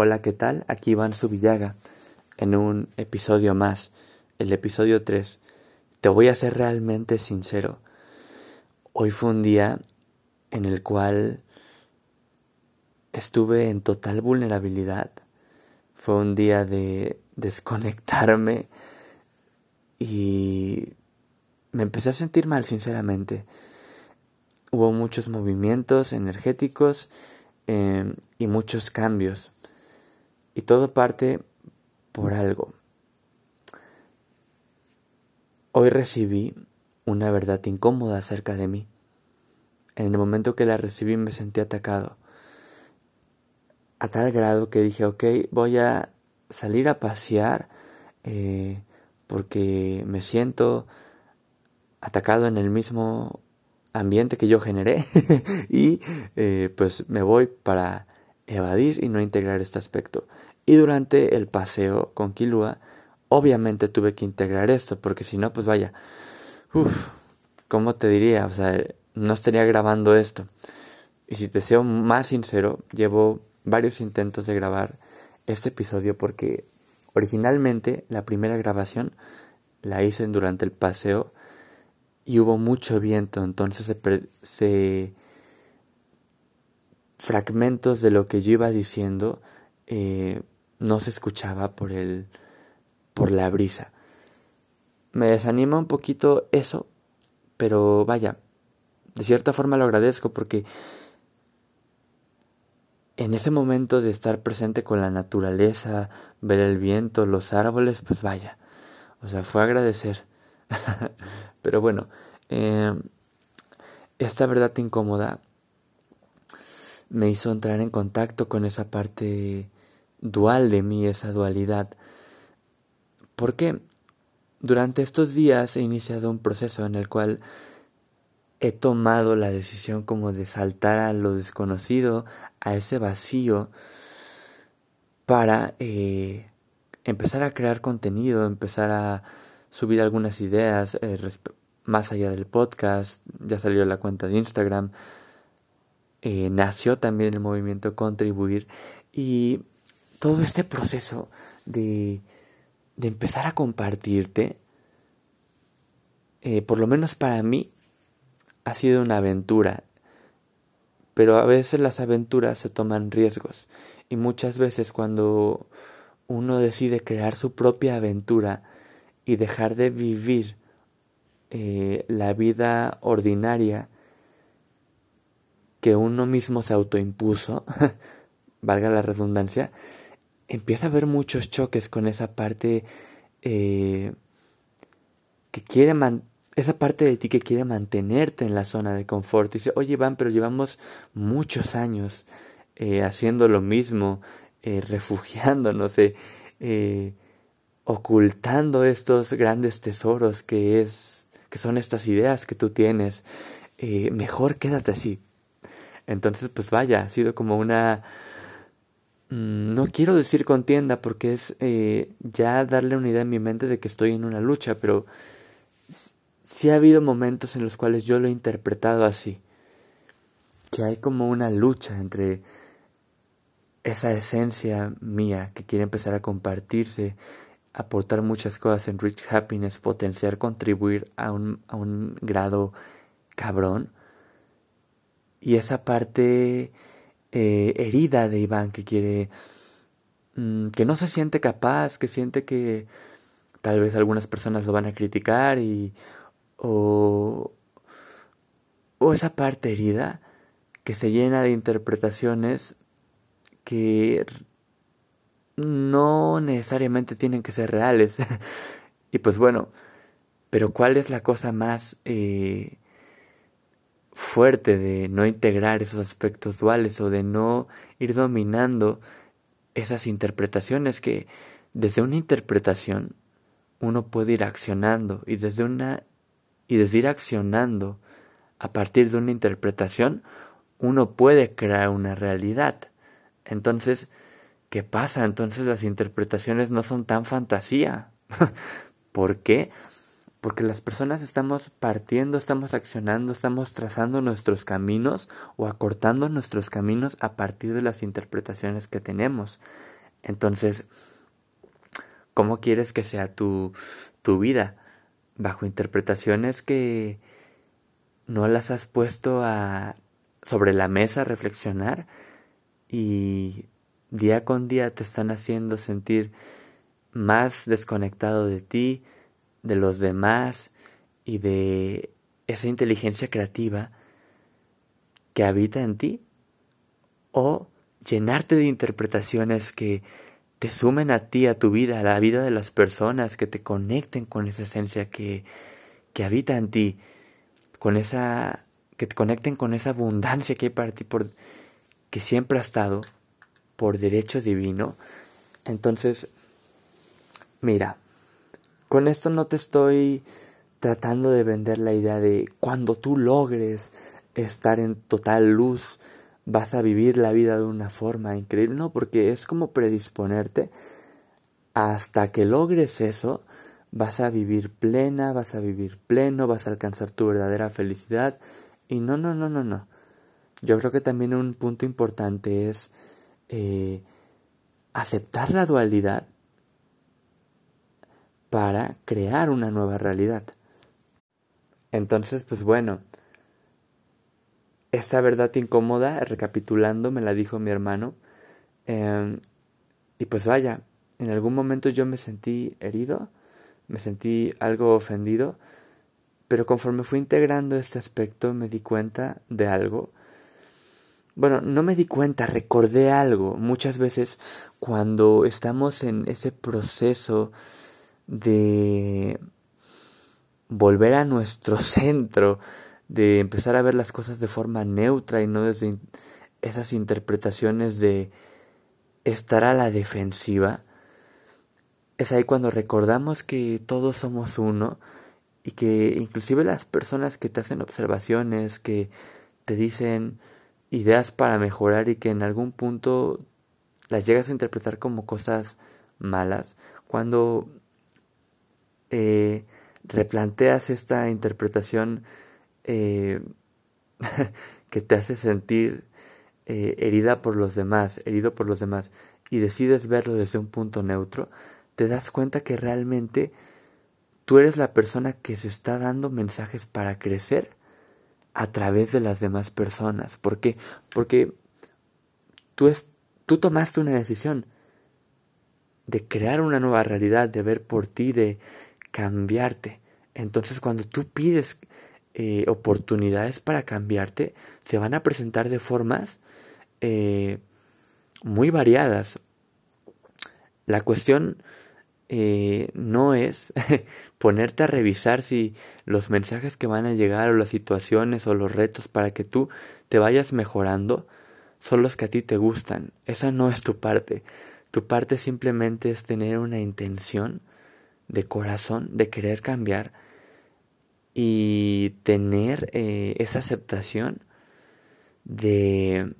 Hola, ¿qué tal? Aquí Iván Subillaga en un episodio más, el episodio 3. Te voy a ser realmente sincero. Hoy fue un día en el cual estuve en total vulnerabilidad. Fue un día de desconectarme y me empecé a sentir mal, sinceramente. Hubo muchos movimientos energéticos eh, y muchos cambios. Y todo parte por algo. Hoy recibí una verdad incómoda acerca de mí. En el momento que la recibí me sentí atacado. A tal grado que dije, ok, voy a salir a pasear eh, porque me siento atacado en el mismo ambiente que yo generé y eh, pues me voy para evadir y no integrar este aspecto. Y durante el paseo con Kilua, obviamente tuve que integrar esto, porque si no, pues vaya, uff, ¿cómo te diría? O sea, no estaría grabando esto. Y si te sea más sincero, llevo varios intentos de grabar este episodio porque originalmente la primera grabación la hice durante el paseo y hubo mucho viento, entonces se, se fragmentos de lo que yo iba diciendo eh, no se escuchaba por el por la brisa. Me desanima un poquito eso, pero vaya, de cierta forma lo agradezco porque en ese momento de estar presente con la naturaleza, ver el viento, los árboles, pues vaya, o sea, fue agradecer. pero bueno, eh, esta verdad incómoda me hizo entrar en contacto con esa parte dual de mí, esa dualidad. Porque durante estos días he iniciado un proceso en el cual he tomado la decisión como de saltar a lo desconocido, a ese vacío, para eh, empezar a crear contenido, empezar a subir algunas ideas eh, más allá del podcast, ya salió la cuenta de Instagram, eh, nació también el movimiento Contribuir. Y todo este proceso de, de empezar a compartirte, eh, por lo menos para mí, ha sido una aventura. Pero a veces las aventuras se toman riesgos. Y muchas veces cuando uno decide crear su propia aventura y dejar de vivir eh, la vida ordinaria que uno mismo se autoimpuso, valga la redundancia, empieza a haber muchos choques con esa parte eh, que quiere esa parte de ti que quiere mantenerte en la zona de confort. Y dice, oye Iván, pero llevamos muchos años eh, haciendo lo mismo, eh, refugiándonos, eh, ocultando estos grandes tesoros que es, que son estas ideas que tú tienes. mejor quédate así. Entonces, pues vaya, ha sido como una no quiero decir contienda porque es eh, ya darle una idea en mi mente de que estoy en una lucha, pero sí ha habido momentos en los cuales yo lo he interpretado así, que hay como una lucha entre esa esencia mía que quiere empezar a compartirse, aportar muchas cosas en Rich Happiness, potenciar, contribuir a un, a un grado cabrón, y esa parte eh, herida de Iván que quiere, mm, que no se siente capaz, que siente que tal vez algunas personas lo van a criticar y o, o esa parte herida que se llena de interpretaciones que no necesariamente tienen que ser reales. y pues bueno, pero ¿cuál es la cosa más eh, fuerte de no integrar esos aspectos duales o de no ir dominando esas interpretaciones que desde una interpretación uno puede ir accionando y desde una y desde ir accionando a partir de una interpretación uno puede crear una realidad. Entonces, ¿qué pasa? Entonces las interpretaciones no son tan fantasía. ¿Por qué? Porque las personas estamos partiendo, estamos accionando, estamos trazando nuestros caminos o acortando nuestros caminos a partir de las interpretaciones que tenemos. Entonces, ¿cómo quieres que sea tu, tu vida? Bajo interpretaciones que no las has puesto a, sobre la mesa a reflexionar y día con día te están haciendo sentir más desconectado de ti, de los demás y de esa inteligencia creativa que habita en ti o llenarte de interpretaciones que te sumen a ti, a tu vida, a la vida de las personas, que te conecten con esa esencia que, que habita en ti, con esa, que te conecten con esa abundancia que hay para ti, por, que siempre ha estado por derecho divino. Entonces, mira, con esto no te estoy tratando de vender la idea de cuando tú logres estar en total luz, vas a vivir la vida de una forma increíble, no, porque es como predisponerte hasta que logres eso, vas a vivir plena, vas a vivir pleno, vas a alcanzar tu verdadera felicidad. Y no, no, no, no, no. Yo creo que también un punto importante es eh, aceptar la dualidad para crear una nueva realidad. Entonces, pues bueno, esta verdad incómoda, recapitulando, me la dijo mi hermano. Em, y pues vaya, en algún momento yo me sentí herido, me sentí algo ofendido, pero conforme fui integrando este aspecto me di cuenta de algo. Bueno, no me di cuenta, recordé algo. Muchas veces cuando estamos en ese proceso de volver a nuestro centro, de empezar a ver las cosas de forma neutra y no desde esas interpretaciones de estar a la defensiva, es ahí cuando recordamos que todos somos uno y que inclusive las personas que te hacen observaciones, que te dicen ideas para mejorar y que en algún punto las llegas a interpretar como cosas malas, cuando eh, replanteas esta interpretación eh, que te hace sentir eh, herida por los demás, herido por los demás, y decides verlo desde un punto neutro, te das cuenta que realmente tú eres la persona que se está dando mensajes para crecer a través de las demás personas. ¿Por qué? Porque tú, es, tú tomaste una decisión de crear una nueva realidad, de ver por ti, de cambiarte. Entonces cuando tú pides eh, oportunidades para cambiarte, se van a presentar de formas eh, muy variadas. La cuestión eh, no es ponerte a revisar si los mensajes que van a llegar o las situaciones o los retos para que tú te vayas mejorando son los que a ti te gustan. Esa no es tu parte. Tu parte simplemente es tener una intención de corazón de querer cambiar y tener eh, esa aceptación de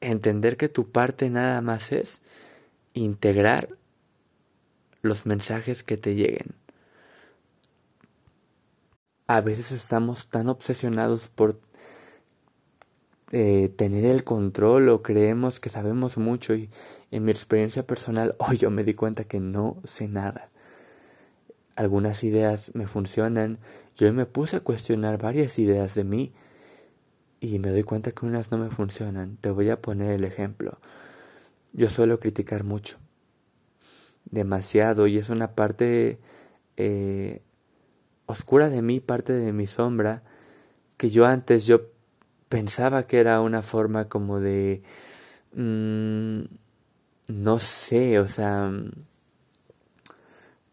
entender que tu parte nada más es integrar los mensajes que te lleguen. A veces estamos tan obsesionados por eh, tener el control o creemos que sabemos mucho y en mi experiencia personal hoy yo me di cuenta que no sé nada. Algunas ideas me funcionan, yo me puse a cuestionar varias ideas de mí y me doy cuenta que unas no me funcionan. Te voy a poner el ejemplo. Yo suelo criticar mucho demasiado y es una parte eh, oscura de mí, parte de mi sombra, que yo antes yo pensaba que era una forma como de... Mm, no sé, o sea,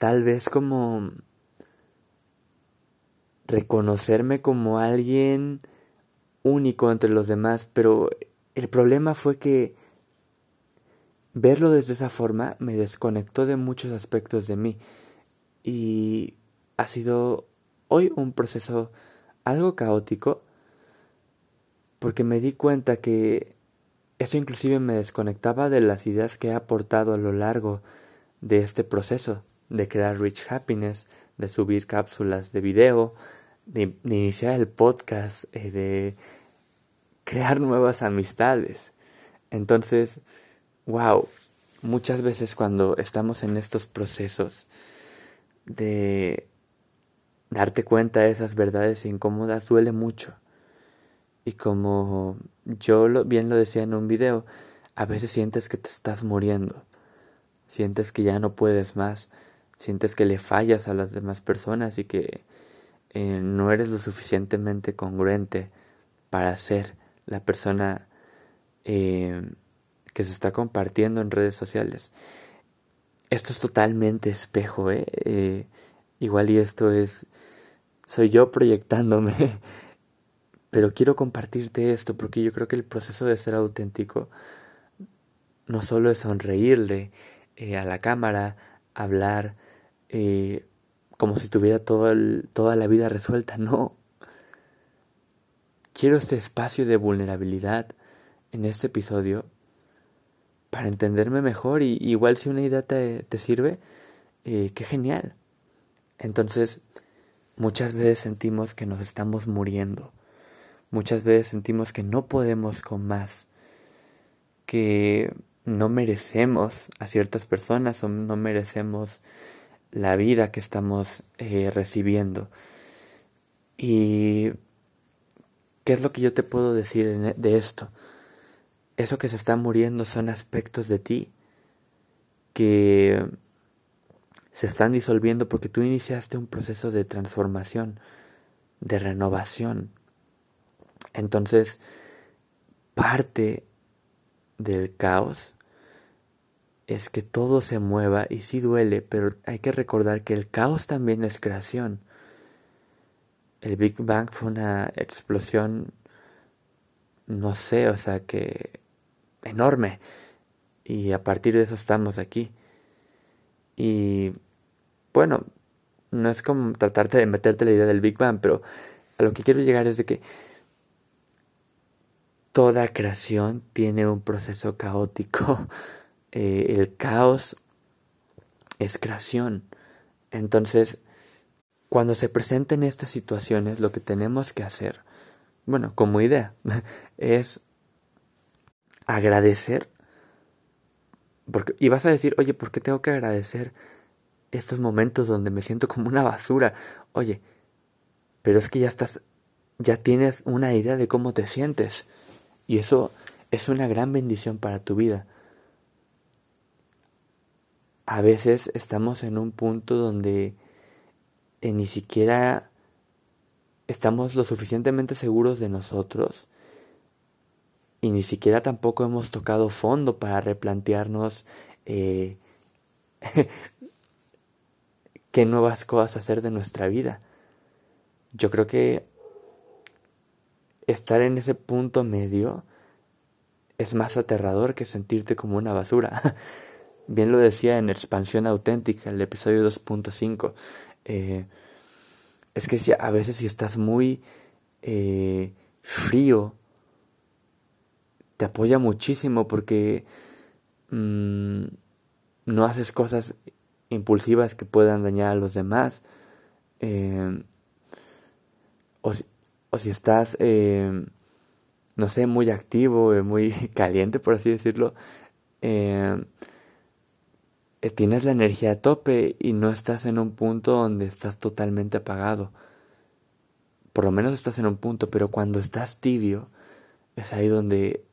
tal vez como reconocerme como alguien único entre los demás, pero el problema fue que verlo desde esa forma me desconectó de muchos aspectos de mí. Y ha sido hoy un proceso algo caótico porque me di cuenta que eso inclusive me desconectaba de las ideas que he aportado a lo largo de este proceso de crear Rich Happiness, de subir cápsulas de video, de, iniciar el podcast, eh, de crear nuevas amistades. Entonces, wow, muchas veces cuando estamos en estos procesos de darte cuenta de esas verdades incómodas duele mucho. Y como yo lo, bien lo decía en un video, a veces sientes que te estás muriendo, sientes que ya no puedes más, sientes que le fallas a las demás personas y que eh, no eres lo suficientemente congruente para ser la persona eh, que se está compartiendo en redes sociales. Esto es totalmente espejo, ¿eh? ¿eh? igual y esto es, soy yo proyectándome, pero quiero compartirte esto porque yo creo que el proceso de ser auténtico no solo es sonreírle a la cámara, hablar eh, como si tuviera toda la vida resuelta, no. Quiero este espacio de vulnerabilidad en este episodio para entenderme mejor y igual si una idea te, sirve, eh, qué genial. Entonces, muchas veces sentimos que nos estamos muriendo, muchas veces sentimos que no podemos con más, que no merecemos a ciertas personas o no merecemos la vida que estamos eh, recibiendo. Y ¿qué es lo que yo te puedo decir e, de esto? Eso que se está muriendo son aspectos de ti que se están disolviendo porque tú iniciaste un proceso de transformación, de renovación. Entonces, parte del caos es que todo se mueva y sí duele, pero hay que recordar que el caos también es creación. El Big Bang fue una explosión, no sé, o sea que enorme. Y a partir de eso estamos aquí. Y bueno, no es como tratarte de meterte la idea del Big Bang, pero a lo que quiero llegar es de que toda creación tiene un proceso caótico. Eh, el caos es creación. Entonces, cuando se presenten estas situaciones, lo que tenemos que hacer, bueno, como idea, es agradecer. Porque, y vas a decir, oye, ¿por qué tengo que agradecer estos momentos donde me siento como una basura? Oye, pero es que ya estás, ya tienes una idea de cómo te sientes. Y eso es una gran bendición para tu vida. A veces estamos en un punto donde eh, ni siquiera estamos lo suficientemente seguros de nosotros y ni siquiera tampoco hemos tocado fondo para replantearnos eh, qué nuevas cosas hacer de nuestra vida. Yo creo que estar en ese punto medio es más aterrador que sentirte como una basura. Bien lo decía en Expansión Auténtica, el episodio 2.5. Eh, es que si, a veces si estás muy eh, frío, te apoya muchísimo porque mm, no haces cosas impulsivas que puedan dañar a los demás. Eh, o, si, o, si, estás, no sé, muy activo, muy caliente, por así decirlo, eh, tienes la energía a tope y no estás en un punto donde estás totalmente apagado. Por lo menos estás en un punto, pero cuando estás tibio, es ahí donde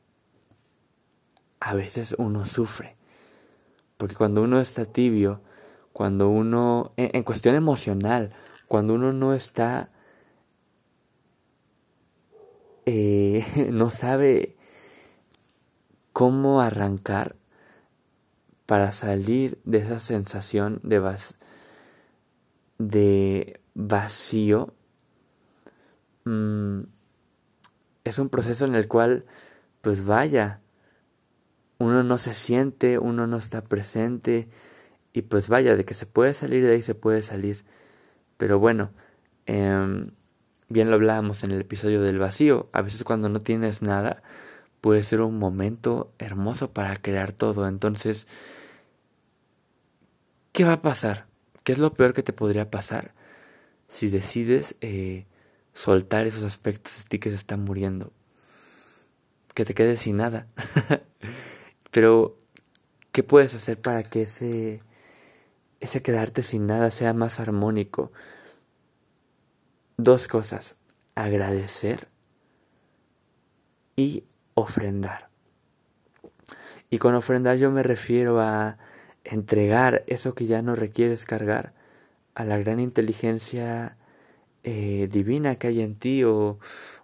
a veces uno sufre. Porque cuando uno está tibio, cuando uno, en, cuestión emocional, cuando uno no está, eh, no sabe cómo arrancar, para salir de esa sensación de, de vacío, mm, es un proceso en el cual, pues vaya, uno no se siente, uno no está presente, y pues vaya, de que se puede salir de ahí, se puede salir. Pero bueno, em, bien lo hablábamos en el episodio del vacío, a veces cuando no tienes nada, puede ser un momento hermoso para crear todo. Entonces, ¿qué va a pasar? ¿Qué es lo peor que te podría pasar si decides eh, soltar esos aspectos de ti que se están muriendo? Que te quedes sin nada. Pero, ¿qué puedes hacer para que ese, ese quedarte sin nada sea más armónico? Dos cosas. Agradecer y ofrendar. Y con ofrendar yo me refiero a entregar eso que ya no requieres cargar a la gran inteligencia eh, divina que hay en ti o,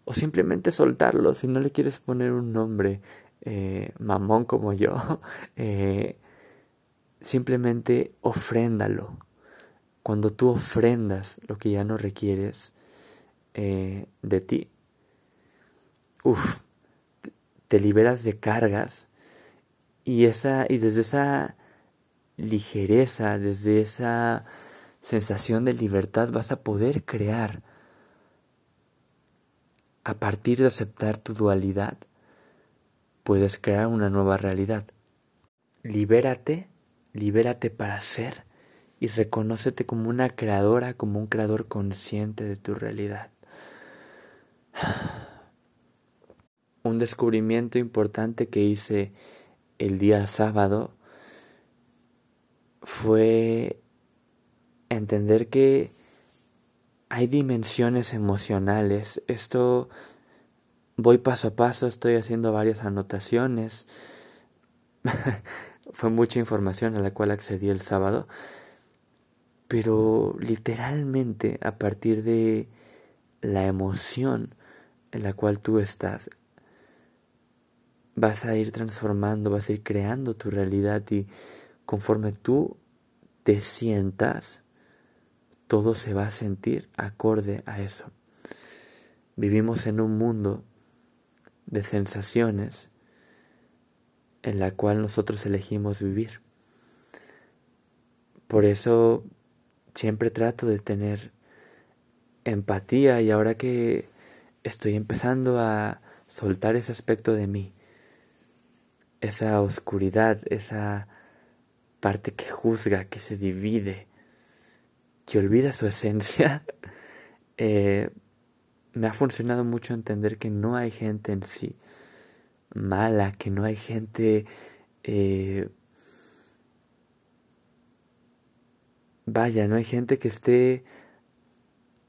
o, simplemente soltarlo. Si no le quieres poner un nombre eh, mamón como yo eh, simplemente ofréndalo. Cuando tú ofrendas lo que ya no requieres de ti. Uff te liberas de cargas y esa y desde esa ligereza, desde esa sensación de libertad vas a poder crear a partir de aceptar tu dualidad, puedes crear una nueva realidad. Libérate, libérate para ser y reconócete como una creadora, como un creador consciente de tu realidad. Un descubrimiento importante que hice el día sábado fue entender que hay dimensiones emocionales. Esto voy paso a paso, estoy haciendo varias anotaciones. fue mucha información a la cual accedí el sábado. Pero literalmente a partir de la emoción en la cual tú estás, vas a ir transformando, vas a ir creando tu realidad y conforme tú te sientas, todo se va a sentir acorde a eso. Vivimos en un mundo de sensaciones en la cual nosotros elegimos vivir. Por eso siempre trato de tener empatía y ahora que estoy empezando a soltar ese aspecto de mí, esa oscuridad, esa parte que juzga, que se divide, que olvida su esencia, eh, me ha funcionado mucho entender que no hay gente en sí mala, que no hay gente eh, vaya, no hay gente que esté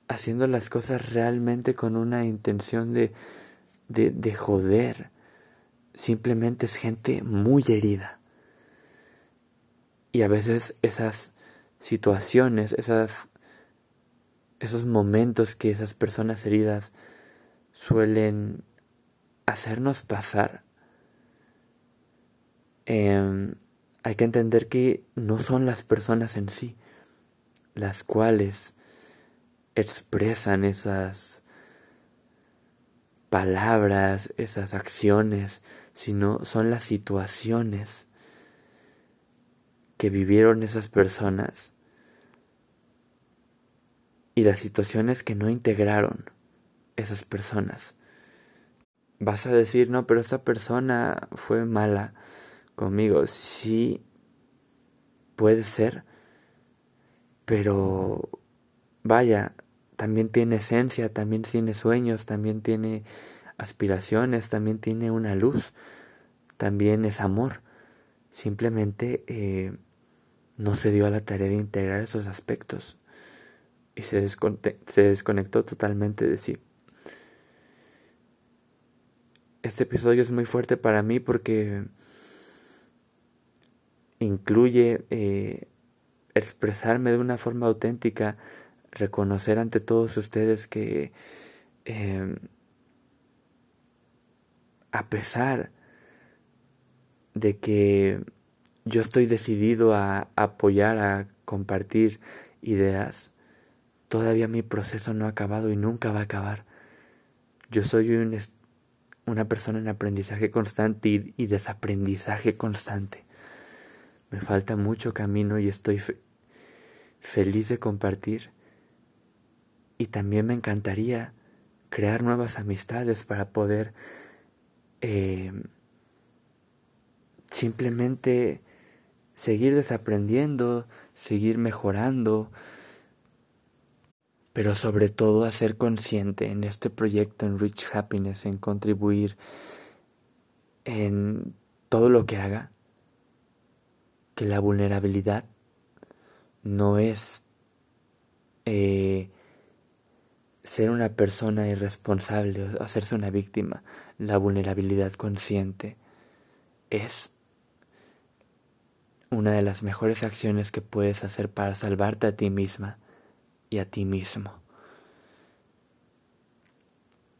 haciendo las cosas realmente con una intención de, de, de joder. Simplemente es gente muy herida. Y a veces esas situaciones, esas, esos momentos que esas personas heridas suelen hacernos pasar, em, hay que entender que no son las personas en sí las cuales expresan esas palabras, esas acciones, sino son las situaciones que vivieron esas personas y las situaciones que no integraron esas personas. Vas a decir, no, pero esa persona fue mala conmigo. Sí, puede ser, pero vaya, también tiene esencia, también tiene sueños, también tiene aspiraciones, también tiene una luz, también es amor. Simplemente eh, no se dio a la tarea de integrar esos aspectos y se, desconectó totalmente de sí. Este episodio es muy fuerte para mí porque incluye eh, expresarme de una forma auténtica, reconocer ante todos ustedes que em, a pesar de que yo estoy decidido a apoyar, a compartir ideas. Todavía mi proceso no ha acabado y nunca va a acabar. Yo soy una persona en aprendizaje constante y, desaprendizaje constante. Me falta mucho camino y estoy feliz de compartir. Y también me encantaría crear nuevas amistades para poder eh, simplemente seguir desaprendiendo, seguir mejorando, pero sobre todo a ser consciente en este proyecto en Rich Happiness, en contribuir en todo lo que haga, que la vulnerabilidad no es eh, ser una persona irresponsable o hacerse una víctima. La vulnerabilidad consciente es una de las mejores acciones que puedes hacer para salvarte a ti misma y a ti mismo.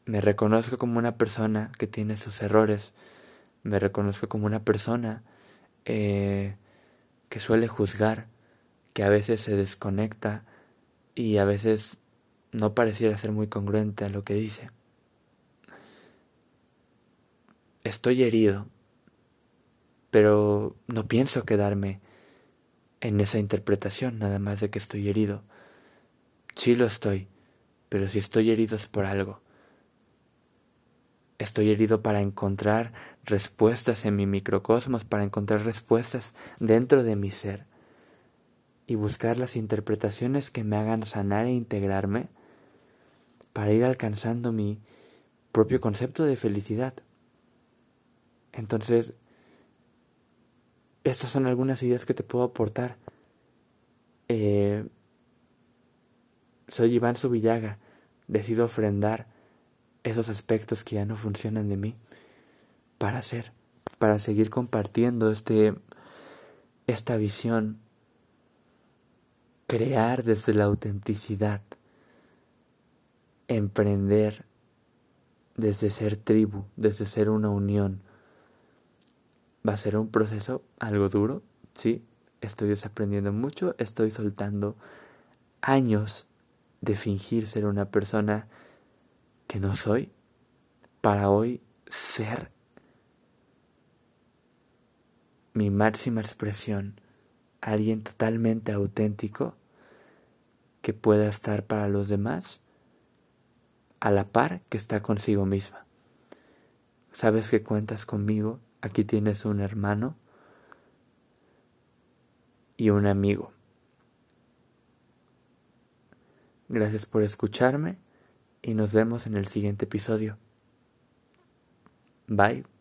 Me reconozco como una persona que tiene sus errores. Me reconozco como una persona eh, que suele juzgar, que a veces se desconecta y a veces no pareciera ser muy congruente a lo que dice. Estoy herido, pero no pienso quedarme en esa interpretación nada más de que estoy herido. Sí lo estoy, pero si estoy herido es por algo. Estoy herido para encontrar respuestas en mi microcosmos, para encontrar respuestas dentro de mi ser y buscar las interpretaciones que me hagan sanar e integrarme para ir alcanzando mi propio concepto de felicidad. Entonces, estas son algunas ideas que te puedo aportar. Eh, soy Iván Subillaga, decido ofrendar esos aspectos que ya no funcionan de mí para hacer, para seguir compartiendo este, esta visión, crear desde la autenticidad, emprender desde ser tribu, desde ser una unión. Va a ser un proceso algo duro, sí, estoy desaprendiendo mucho, estoy soltando años de fingir ser una persona que no soy para hoy ser mi máxima expresión, alguien totalmente auténtico que pueda estar para los demás a la par que está consigo misma. Sabes que cuentas conmigo, aquí tienes un hermano y un amigo. Gracias por escucharme y nos vemos en el siguiente episodio. Bye.